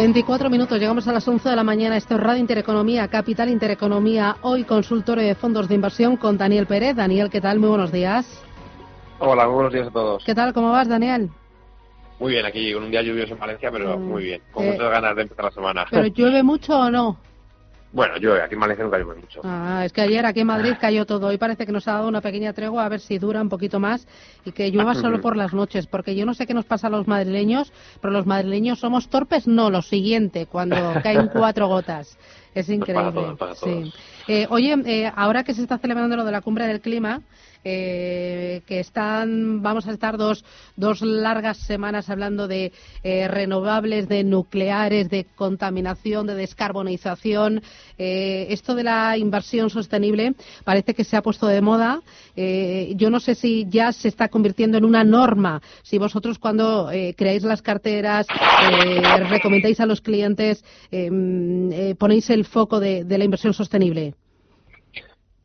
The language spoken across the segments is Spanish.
24 minutos, llegamos a las 11 de la mañana. Esto es Radio Intereconomía, Capital Intereconomía. Hoy consultorio de fondos de inversión con Daniel Pérez. Daniel, ¿qué tal? Muy buenos días. Hola, muy buenos días a todos. ¿Qué tal? ¿Cómo vas, Daniel? Muy bien, aquí con un día lluvioso en Valencia, pero Mm, muy bien. Con eh, muchas ganas de empezar la semana. ¿Pero llueve mucho o no? Bueno, llueve, aquí en Valencia nunca llueve mucho. Ah, es que ayer aquí en Madrid cayó todo. Hoy parece que nos ha dado una pequeña tregua, a ver si dura un poquito más y que llueva solo por las noches. Porque yo no sé qué nos pasa a los madrileños, pero los madrileños somos torpes. No, lo siguiente, cuando caen cuatro gotas. Es increíble. todos, para sí. Eh, oye, eh, ahora que se está celebrando lo de la cumbre del clima, que están, vamos a estar dos, dos largas semanas hablando de eh, renovables, de nucleares, de contaminación, de descarbonización. Eh, esto de la inversión sostenible parece que se ha puesto de moda. Eh, yo no sé si ya se está convirtiendo en una norma. Si vosotros cuando creáis las carteras, recomendáis a los clientes, mm, ponéis el foco de la inversión sostenible.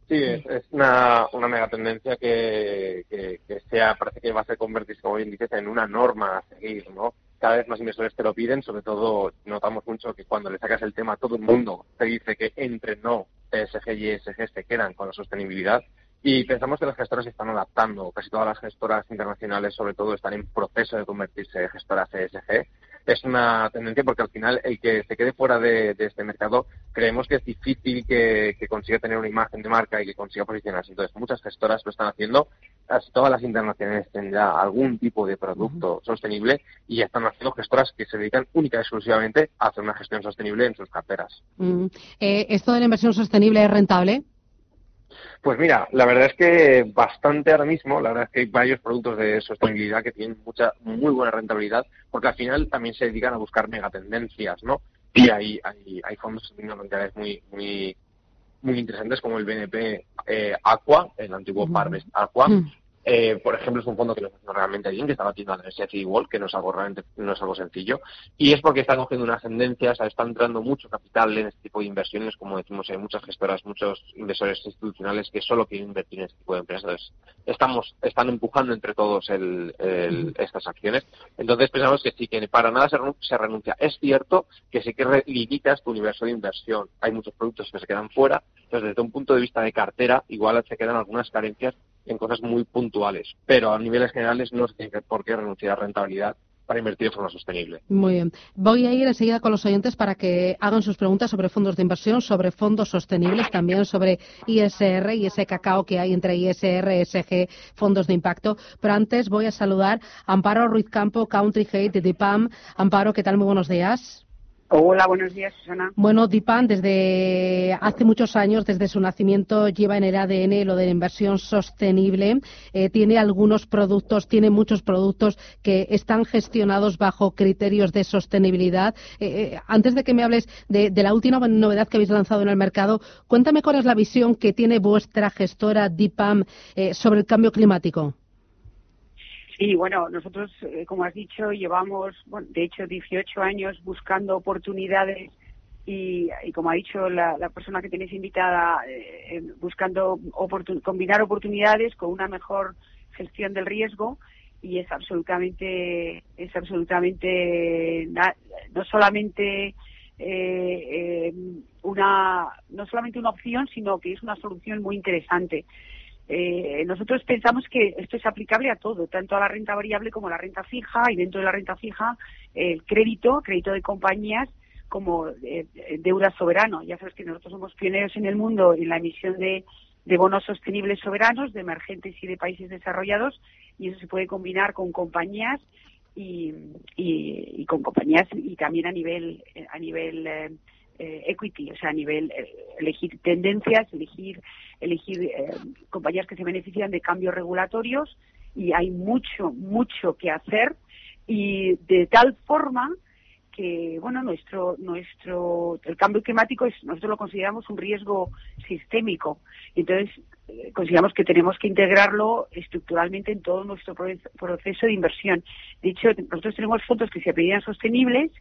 Sí, es, es una, una mega tendencia que, que, que sea, parece que va a ser convertirse, como bien dices, en una norma a seguir, ¿no? Cada vez más inversores te lo piden, sobre todo notamos mucho que cuando le sacas el tema todo el mundo te dice que entre no ESG y ESG se quedan con la sostenibilidad y pensamos que las gestoras se están adaptando. Casi todas las gestoras internacionales, sobre todo, están en proceso de convertirse en gestoras ESG. Es una tendencia porque al final el que se quede fuera de, de este mercado creemos que es difícil que, que, consiga tener una imagen de marca y que consiga posicionarse. Entonces, muchas gestoras lo están haciendo. Casi todas las internacionales tienen ya algún tipo de producto sostenible y ya están haciendo gestoras que se dedican única y exclusivamente a hacer una gestión sostenible en sus carteras. Mm. Eh, ¿Esto de la inversión sostenible es rentable? Pues mira, la verdad es que bastante ahora mismo, la verdad es que hay varios productos de sostenibilidad que tienen mucha, muy buena rentabilidad, porque al final también se dedican a buscar megatendencias, ¿no? Y hay, hay, hay fondos sostenibles muy, muy, muy interesantes como el BNP eh, Aqua, el antiguo Parvest Aqua, Mm. Eh, por ejemplo, es un fondo que lo hace realmente bien, que está batiendo al MSCI World, que no es algo realmente no es algo sencillo, y es porque están cogiendo unas tendencias, está entrando mucho capital en este tipo de inversiones, como decimos, hay muchas gestoras, muchos inversores institucionales que solo quieren invertir en este tipo de empresas. Entonces, estamos, están empujando entre todos el, el, estas acciones. Entonces, pensamos que sí, que para nada se, renun- se renuncia. Es cierto que sí que limitas tu universo de inversión. Hay muchos productos que se quedan fuera. Entonces, desde un punto de vista de cartera, igual se quedan algunas carencias en cosas muy puntuales, pero a niveles generales no se tiene por qué renunciar a rentabilidad para invertir de forma sostenible. Muy bien. Voy a ir enseguida con los oyentes para que hagan sus preguntas sobre fondos de inversión, sobre fondos sostenibles, también sobre ISR y ese cacao que hay entre ISR, ESG, fondos de impacto. Pero antes voy a saludar a Amparo Ruiz Campo, Country Head de DIPAM. Amparo, ¿qué tal? Muy buenos días. Hola, buenos días, Susana. Bueno, DIPAM desde hace muchos años, desde su nacimiento, lleva en el ADN lo de la inversión sostenible. Eh, tiene algunos productos, tiene muchos productos que están gestionados bajo criterios de sostenibilidad. Eh, eh, antes de que me hables de, de la última novedad que habéis lanzado en el mercado, cuéntame cuál es la visión que tiene vuestra gestora DIPAM eh, sobre el cambio climático. Sí, bueno, nosotros, eh, como has dicho, llevamos, bueno, de hecho, 18 años buscando oportunidades y, y como ha dicho la, la persona que tenéis invitada, eh, buscando oportun- combinar oportunidades con una mejor gestión del riesgo y es absolutamente, es absolutamente, no solamente eh, eh, una, no solamente una opción, sino que es una solución muy interesante. Eh, nosotros pensamos que esto es aplicable a todo, tanto a la renta variable como a la renta fija y dentro de la renta fija el crédito, crédito de compañías como eh, deuda soberano. Ya sabes que nosotros somos pioneros en el mundo en la emisión de, de bonos sostenibles soberanos de emergentes y de países desarrollados y eso se puede combinar con compañías y, y, y con compañías y también a nivel a nivel eh, eh, equity, o sea, a nivel eh, elegir tendencias, elegir, elegir eh, compañías que se benefician de cambios regulatorios y hay mucho, mucho que hacer y de tal forma que bueno nuestro nuestro el cambio climático es nosotros lo consideramos un riesgo sistémico. Entonces consideramos que tenemos que integrarlo estructuralmente en todo nuestro proceso de inversión. De hecho nosotros tenemos fondos que se apellidan sostenibles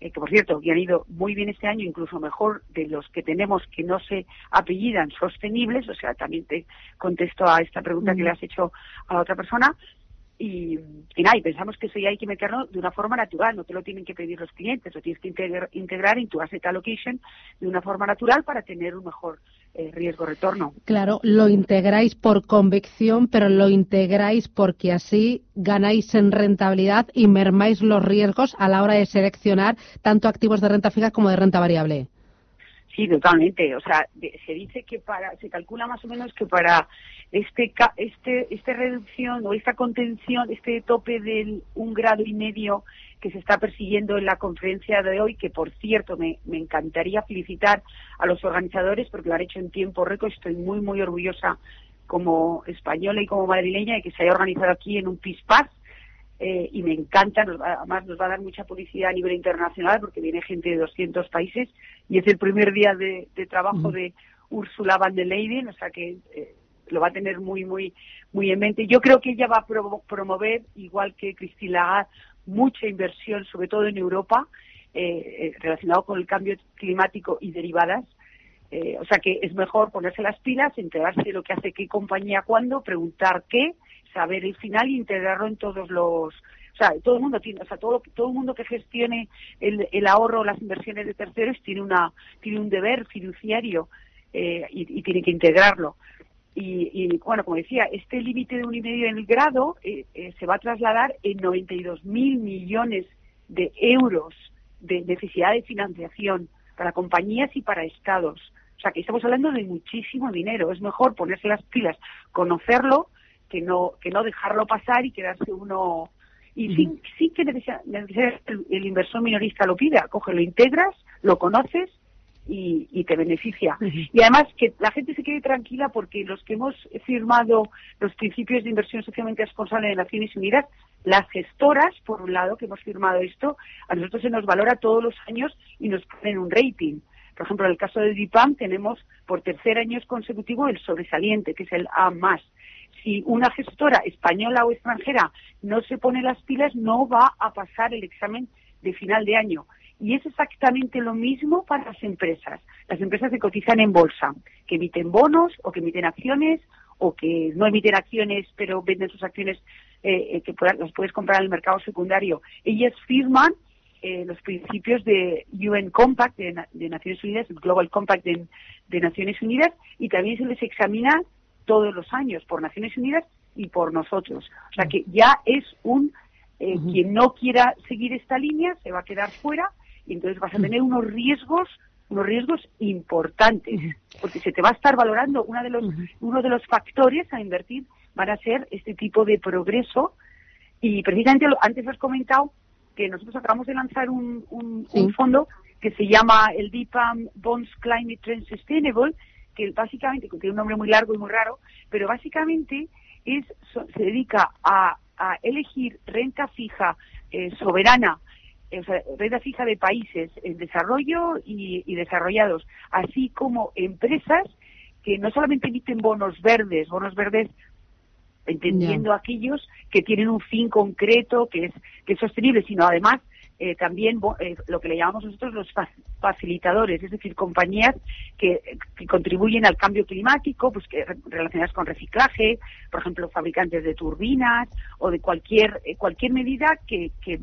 eh, que por cierto, que han ido muy bien este año, incluso mejor de los que tenemos que no se apellidan sostenibles, o sea, también te contesto a esta pregunta que le has hecho a la otra persona, y, y, nada, y pensamos que eso ya hay que meterlo de una forma natural, no te lo tienen que pedir los clientes, lo tienes que integrar, en tu asset allocation de una forma natural para tener un mejor eh, riesgo-retorno. Claro, lo integráis por convicción, pero lo integráis porque así ganáis en rentabilidad y mermáis los riesgos a la hora de seleccionar tanto activos de renta fija como de renta variable. Sí, totalmente. O sea, se dice que para, se calcula más o menos que para este, este, esta reducción o esta contención, este tope del un grado y medio que se está persiguiendo en la conferencia de hoy, que por cierto me, me encantaría felicitar a los organizadores porque lo han hecho en tiempo récord. Estoy muy, muy orgullosa como española y como madrileña de que se haya organizado aquí en un PISPAS eh, y me encanta, además nos va a dar mucha publicidad a nivel internacional porque viene gente de 200 países y es el primer día de, trabajo de Ursula van der Leyen, o sea que eh, lo va a tener muy, muy, muy en mente. Yo creo que ella va a promover, igual que Cristina Lagarde, mucha inversión, sobre todo en Europa, eh, relacionado con el cambio climático y derivadas. o sea que es mejor ponerse las pilas, enterarse de lo que hace qué compañía cuándo, preguntar qué saber el final e integrarlo en todos los o sea, todo el mundo tiene, o sea, todo, todo el mundo que gestione el, el ahorro o las inversiones de terceros tiene una, tiene un deber fiduciario eh, y, tiene que integrarlo. Y, y, bueno, como decía, este límite de un y medio en el grado eh, eh, se va a trasladar en 92 mil millones de euros de necesidad de financiación para compañías y para estados. O sea, que estamos hablando de muchísimo dinero. Es mejor ponerse las pilas, conocerlo que no que no dejarlo pasar y quedarse uno y sí, sí que necesita, el, inversor minorista lo pida, coge, lo integras, lo conoces y, y te beneficia. Y además que la gente se quede tranquila porque los que hemos firmado los principios de inversión socialmente responsable de Naciones Unidas, las gestoras, por un lado, que hemos firmado esto, a nosotros se nos valora todos los años y nos ponen un rating. Por ejemplo, en el caso de DIPAM tenemos por tercer año consecutivo el sobresaliente, que es el A más si una gestora española o extranjera no se pone las pilas, no va a pasar el examen de final de año. Y es exactamente lo mismo para las empresas. Las empresas que cotizan en bolsa, que emiten bonos o que emiten acciones o que no emiten acciones pero venden sus acciones eh, eh, que las puedes comprar en el mercado secundario. Ellas firman eh, los principios de UN Compact de, Naciones Unidas, el Global Compact de, de Naciones Unidas, y también se les examina todos los años por Naciones Unidas y por nosotros. O sea que ya es un, eh, quien no quiera seguir esta línea se va a quedar fuera y entonces vas a tener unos riesgos unos riesgos importantes porque se te va a estar valorando uno de los uno de los factores a invertir van a ser este tipo de progreso. Y precisamente antes has comentado que nosotros acabamos de lanzar un, un, un fondo que se llama el DIPAM Bonds Climate Trend Sustainable que básicamente, que tiene un nombre muy largo y muy raro, pero básicamente es, se dedica a, elegir renta fija eh, soberana, eh, o sea, renta fija de países en desarrollo y, desarrollados, así como empresas que no solamente emiten bonos verdes, bonos verdes entendiendo aquellos que tienen un fin concreto, que es, que es sostenible, sino además eh, también eh, lo que le llamamos nosotros los facilitadores, es decir, compañías que, contribuyen al cambio climático, pues que relacionadas con reciclaje, por ejemplo, fabricantes de turbinas o de cualquier eh, cualquier medida que, que,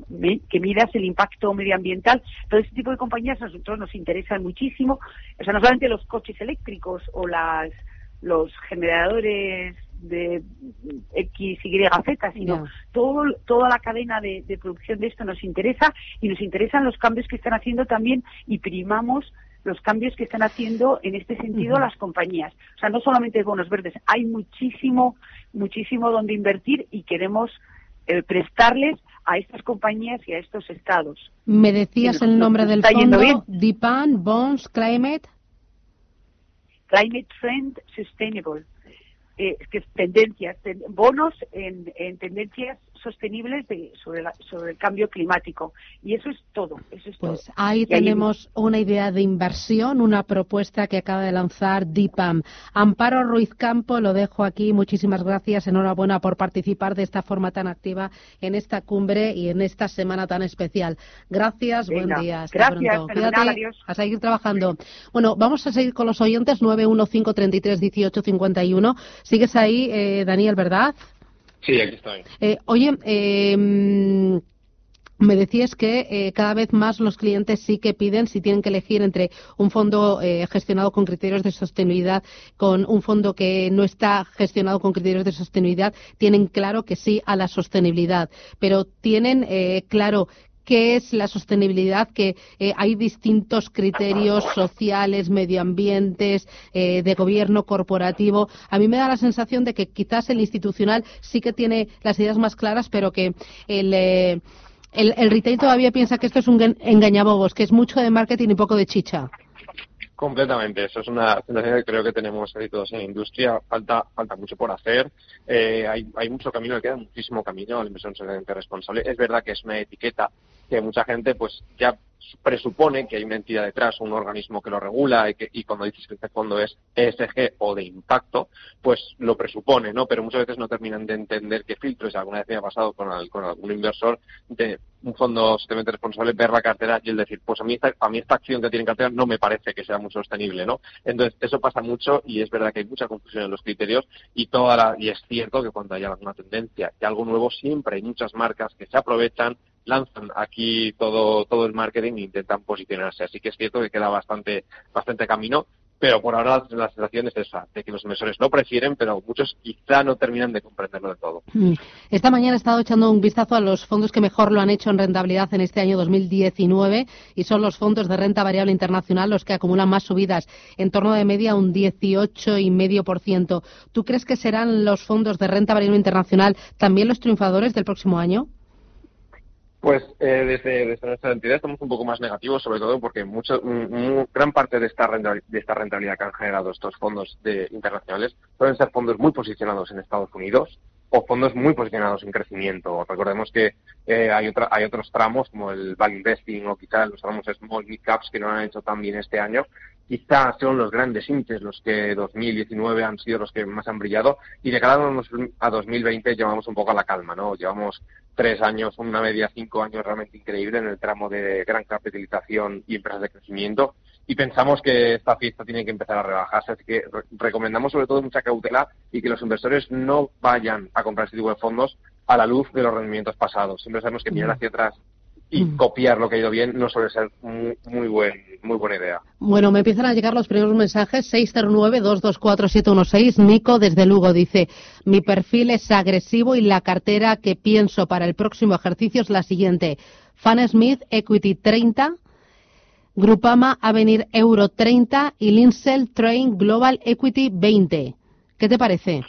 que midas el impacto medioambiental. Todo este tipo de compañías a nosotros nos interesan muchísimo, o sea, no solamente los coches eléctricos o las los generadores de X, Y, Z, sino todo, toda la cadena de, producción de esto nos interesa y nos interesan los cambios que están haciendo también y primamos los cambios que están haciendo en este sentido las compañías. O sea, no solamente bonos verdes, hay muchísimo, muchísimo donde invertir y queremos eh, prestarles a estas compañías y a estos estados. ¿Me decías el nombre del fondo? DIPAN, Bonds, Climate. Climate Trend Sustainable. Eh, que tendencias, bonos en, en tendencias sostenibles de, sobre, sobre el cambio climático. Y eso es todo. Eso es pues ahí tenemos una idea de inversión, una propuesta que acaba de lanzar DIPAM. Amparo Ruiz Campo, lo dejo aquí. Muchísimas gracias. Enhorabuena por participar de esta forma tan activa en esta cumbre y en esta semana tan especial. Gracias, buen día. gracias, a seguir trabajando. Bueno, vamos a seguir con los oyentes 915331851. Sigues ahí, eh, Daniel, ¿verdad? Sí, aquí estoy. Eh, oye, eh, me decías que eh, cada vez más los clientes sí que piden, si tienen que elegir entre un fondo gestionado con criterios de sostenibilidad con un fondo que no está gestionado con criterios de sostenibilidad, tienen claro que sí a la sostenibilidad, pero tienen claro qué es la sostenibilidad, que eh, hay distintos criterios sociales, medioambientes, eh, de gobierno corporativo. A mí me da la sensación de que quizás el institucional sí que tiene las ideas más claras, pero que el, eh, el retail todavía piensa que esto es un engañabobos, que es mucho de marketing y poco de chicha. Completamente, eso es una sensación que creo que tenemos ahí todos en la industria. Falta, falta mucho por hacer. Eh, hay, hay mucho camino, queda muchísimo camino a la inversión socialmente responsable. Es verdad que es una etiqueta que mucha gente pues ya presupone que hay una entidad detrás, un organismo que lo regula y, que, y cuando dices que este fondo es ESG o de impacto, pues lo presupone, ¿no? Pero muchas veces no terminan de entender qué filtros. Alguna vez me ha pasado con, algún inversor de un fondo socialmente responsable ver la cartera y el decir, pues a mí, esta, a mí esta acción que tiene en cartera no me parece que sea muy sostenible, ¿no? Entonces, eso pasa mucho y es verdad que hay mucha confusión en los criterios y toda la, y es cierto que cuando hay alguna tendencia y algo nuevo siempre hay muchas marcas que se aprovechan lanzan aquí todo, todo el marketing e intentan posicionarse. Así que es cierto que queda bastante, bastante camino, pero por ahora la sensación es esa, de que los inversores lo prefieren, pero muchos quizá no terminan de comprenderlo de todo. Mm. Esta mañana he estado echando un vistazo a los fondos que mejor lo han hecho en rentabilidad en este año 2019 y son los fondos de renta variable internacional los que acumulan más subidas, en torno de media un 18,5%. ¿Tú crees que serán los fondos de renta variable internacional también los triunfadores del próximo año? Pues eh, desde, nuestra entidad estamos un poco más negativos, sobre todo porque mucho, gran parte de esta, de esta rentabilidad que han generado estos fondos de, internacionales pueden ser fondos muy posicionados en Estados Unidos o fondos muy posicionados en crecimiento. Recordemos que eh, hay, otra, hay otros tramos como el value investing o quizás los tramos small mid caps que no han hecho tan bien este año. Quizás son los grandes índices los que 2019 han sido los que más han brillado y de cara a 2020 llevamos un poco a la calma, ¿no? Llevamos tres años, una media cinco años realmente increíble en el tramo de gran capitalización y empresas de crecimiento. Y pensamos que esta fiesta tiene que empezar a rebajarse, así que recomendamos sobre todo mucha cautela y que los inversores no vayan a comprar este tipo de fondos a la luz de los rendimientos pasados. Siempre sabemos que mirar hacia atrás y mm. copiar lo que ha ido bien no suele ser muy, muy, buen, muy buena idea. Bueno, me empiezan a llegar los primeros mensajes. 609-224-716. Nico desde Lugo dice, mi perfil es agresivo y la cartera que pienso para el próximo ejercicio es la siguiente. Fan Smith Equity 30, Grupama Avenir Euro 30 y Linsel Train Global Equity 20. ¿Qué te parece?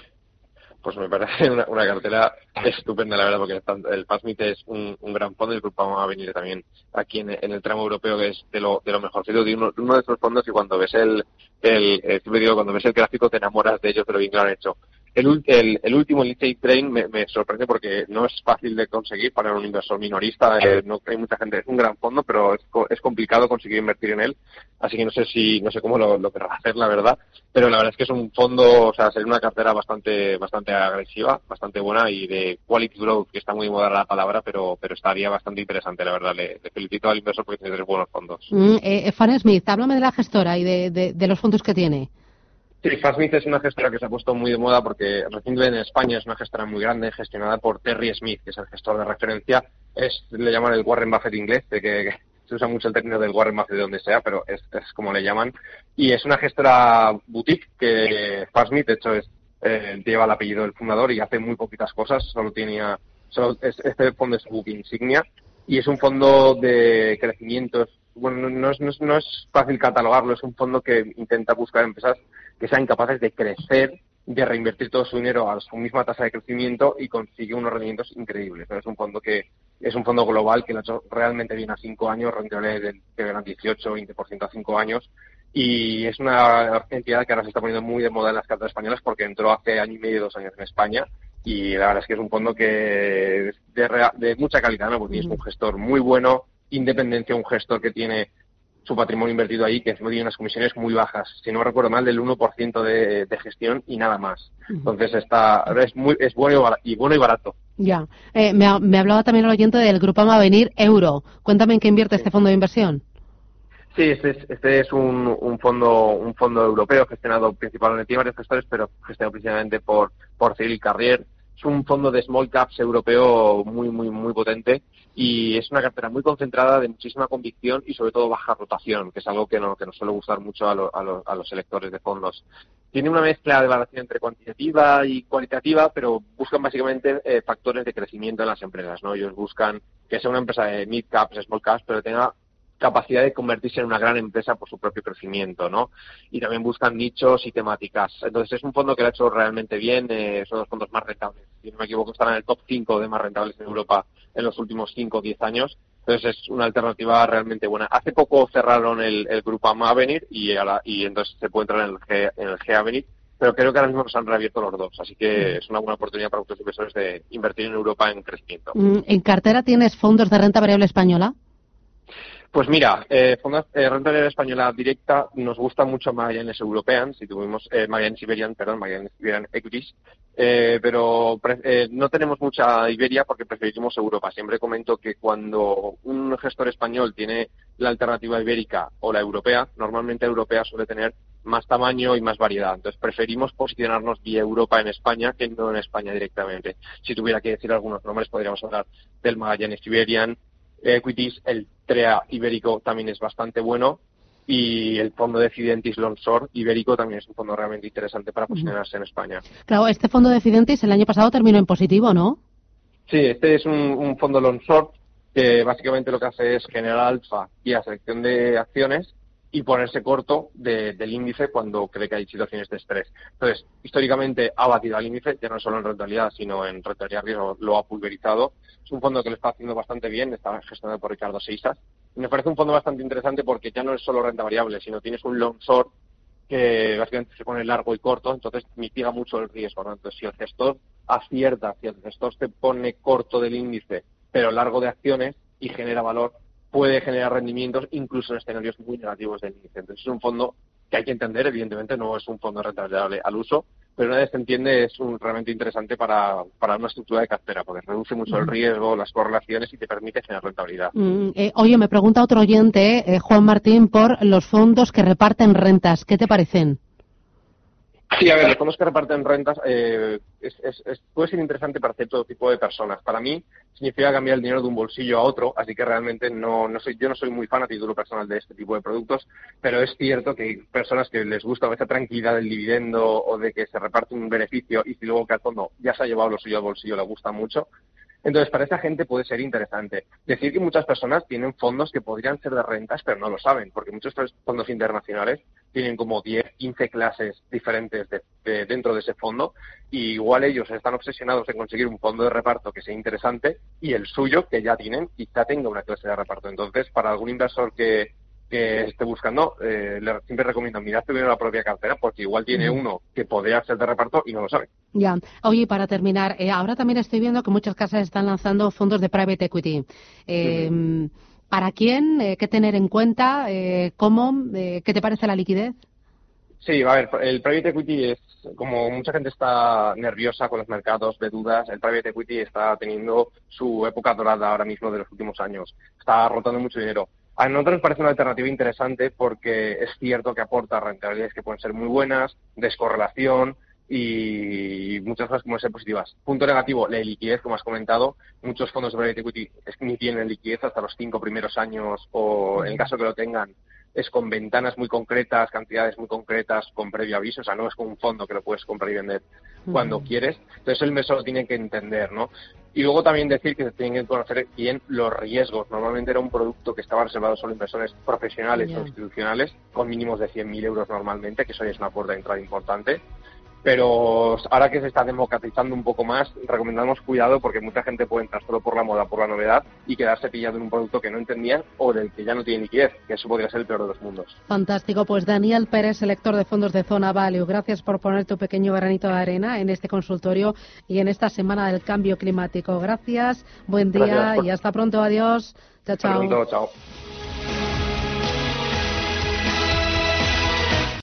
pues me parece una, cartera estupenda, la verdad, porque el PASMIT es un, gran fondo y el grupo va a venir también aquí en, el tramo europeo, que es de lo, de lo mejorcito de uno, de estos fondos y cuando ves el, el, el, digo, cuando ves el gráfico te enamoras de ellos, de lo bien que lo han hecho. El, el, el último, el Train, me, sorprende porque no es fácil de conseguir para un inversor minorista. Eh, no hay mucha gente, es un gran fondo, pero es, es, complicado conseguir invertir en él. Así que no sé si, no sé cómo lo, lo querrá hacer, la verdad. Pero la verdad es que es un fondo, o sea, sería una cartera bastante, bastante agresiva, bastante buena y de quality growth, que está muy moda la palabra, pero, pero estaría bastante interesante, la verdad. Le, felicito al inversor porque tiene tres buenos fondos. Mm, eh, Fan Smith, háblame de la gestora y de, de los fondos que tiene. Sí, Fastmith es una gestora que se ha puesto muy de moda porque recientemente en España es una gestora muy grande gestionada por Terry Smith, que es el gestor de referencia. Es, le llaman el Warren Buffett inglés, de que, se usa mucho el término del Warren Buffett de donde sea, pero es, es como le llaman. Y es una gestora boutique que Fastmith, de hecho, es, eh, lleva el apellido del fundador y hace muy poquitas cosas. Solo tenía, solo este fondo es su book insignia y es un fondo de crecimiento. Bueno, no es, no no es fácil catalogarlo, es un fondo que intenta buscar empresas que sean capaces de crecer de reinvertir todo su dinero a su misma tasa de crecimiento y consigue unos rendimientos increíbles. Es un fondo que es un fondo global que lo ha hecho realmente bien a cinco años, rentabilidad que eran 18, 20% a cinco años. Y es una entidad que ahora se está poniendo muy de moda en las cartas españolas porque entró hace año y medio, dos años en España. Y la verdad es que es un fondo que es de, mucha calidad, ¿no? porque es un gestor muy bueno, independencia, un gestor que tiene su patrimonio invertido ahí, que tiene unas comisiones muy bajas, si no recuerdo mal, del 1% de, de gestión y nada más. Entonces está es muy es bueno y bueno y barato. Ya. Eh, me, me, hablaba también el oyente del grupo Venir Euro. Cuéntame en qué invierte este fondo de inversión. Sí, este es, este es un, un, fondo un fondo europeo gestionado principalmente por varios gestores, pero gestionado principalmente por, por Cyril Carrier. Es un fondo de small caps europeo muy, muy, muy potente y es una cartera muy concentrada de muchísima convicción y sobre todo baja rotación, que es algo que, no, que nos suele gustar mucho a, a, los electores de fondos. Tiene una mezcla de valoración entre cuantitativa y cualitativa, pero buscan básicamente eh, factores de crecimiento en las empresas. ¿no? Ellos buscan que sea una empresa de mid caps, small caps, pero tenga capacidad de convertirse en una gran empresa por su propio crecimiento, ¿no? Y también buscan nichos y temáticas. Entonces es un fondo que lo ha hecho realmente bien, eh, son los fondos más rentables. Si no me equivoco, están en el top 5 de más rentables en Europa en los últimos 5 o 10 años. Entonces es una alternativa realmente buena. Hace poco cerraron el, grupo Amavenir y, y entonces se puede entrar en el, G, en el G pero creo que ahora mismo se han reabierto los dos, así que es una buena oportunidad para muchos inversores de invertir en Europa en crecimiento. Mm, ¿En cartera tienes fondos de renta variable española? Pues mira, eh, eh, renta española directa nos gusta mucho Magallanes European, si tuvimos eh, Magallanes Iberian, perdón, Magallanes Iberian Equities, eh, pero eh, no tenemos mucha Iberia porque preferimos Europa. Siempre comento que cuando un gestor español tiene la alternativa ibérica o la europea, normalmente europea suele tener más tamaño y más variedad. Entonces preferimos posicionarnos vía Europa en España que no en España directamente. Si tuviera que decir algunos nombres, podríamos hablar del Magallanes Iberian, Equities, el TREA ibérico también es bastante bueno y el fondo de Fidentis Lonsor ibérico también es un fondo realmente interesante para posicionarse en España. Claro, este fondo de Fidentis el año pasado terminó en positivo, ¿no? Sí, este es un, fondo Lonsor que básicamente lo que hace es generar alfa y a selección de acciones y ponerse corto del índice cuando cree que hay situaciones de estrés. Entonces, históricamente ha batido al índice, ya no solo en rentabilidad, sino en rentabilidad riesgo lo ha pulverizado. Es un fondo que lo está haciendo bastante bien, está gestionado por Ricardo Seisas. Me parece un fondo bastante interesante porque ya no es solo renta variable, sino tienes un long short que básicamente se pone largo y corto, entonces mitiga mucho el riesgo. Entonces, si el gestor acierta, si el gestor se pone corto del índice, pero largo de acciones y genera valor, puede generar rendimientos incluso en escenarios muy negativos del índice. Entonces es un fondo que hay que entender, evidentemente no es un fondo rentable al uso, pero una vez se entiende es un, realmente interesante para, para una estructura de cartera, porque reduce mucho el riesgo, las correlaciones y te permite generar rentabilidad. Mm, eh, oye, me pregunta otro oyente, eh, Juan Martín, por los fondos que reparten rentas. ¿Qué te parecen? Sí, a ver, los fondos que reparten rentas eh, puede ser interesante para cierto tipo de personas. Para mí significa cambiar el dinero de un bolsillo a otro, así que realmente no, no soy, yo no soy muy fan a título personal de este tipo de productos, pero es cierto que hay personas que les gusta esa tranquilidad del dividendo o de que se reparte un beneficio y si luego que al fondo ya se ha llevado lo suyo al bolsillo le gusta mucho. Entonces, para esa gente puede ser interesante. Decir que muchas personas tienen fondos que podrían ser de rentas, pero no lo saben, porque muchos fondos internacionales tienen como 10, 15 clases diferentes de, dentro de ese fondo y igual ellos están obsesionados en conseguir un fondo de reparto que sea interesante y el suyo que ya tienen quizá tenga una clase de reparto. Entonces, para algún inversor que, que esté buscando, eh, le, siempre recomiendo mirar primero la propia cartera porque igual tiene uno que podría ser de reparto y no lo sabe. Ya. Oye, para terminar, eh, ahora también estoy viendo que muchas casas están lanzando fondos de private equity. Eh, ¿Para quién? Eh, ¿Qué tener en cuenta? Eh, ¿Cómo? ¿Qué te parece la liquidez? Sí, a ver, el private equity es, como mucha gente está nerviosa con los mercados, de dudas, el private equity está teniendo su época dorada ahora mismo de los últimos años. Está rotando mucho dinero. A nosotros nos parece una alternativa interesante porque es cierto que aporta rentabilidades que pueden ser muy buenas, descorrelación, y muchas cosas como ser positivas. Punto negativo, la liquidez, como has comentado. Muchos fondos de private equity ni tienen liquidez hasta los cinco primeros años o, en el caso que lo tengan, es con ventanas muy concretas, cantidades muy concretas, con previo aviso. O sea, no es como un fondo que lo puedes comprar y vender cuando quieres. Entonces el inversor lo tiene que entender, ¿no? Y luego también decir que se tienen que conocer bien los riesgos. Normalmente era un producto que estaba reservado solo a inversores profesionales o institucionales, con mínimos de 100.000 euros normalmente, que eso ya es una puerta de entrada importante pero ahora que se está democratizando un poco más, recomendamos cuidado porque mucha gente puede entrar solo por la moda, por la novedad y quedarse pillado en un producto que no entendían o del que ya no tiene liquidez, que eso podría ser el peor de los mundos. Fantástico, pues Daniel Pérez, selector de fondos de Zona Value, gracias por poner tu pequeño granito de arena en este consultorio y en esta semana del cambio climático. Gracias, buen día y hasta pronto, adiós. Chao, chao. Pronto, chao.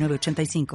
906985.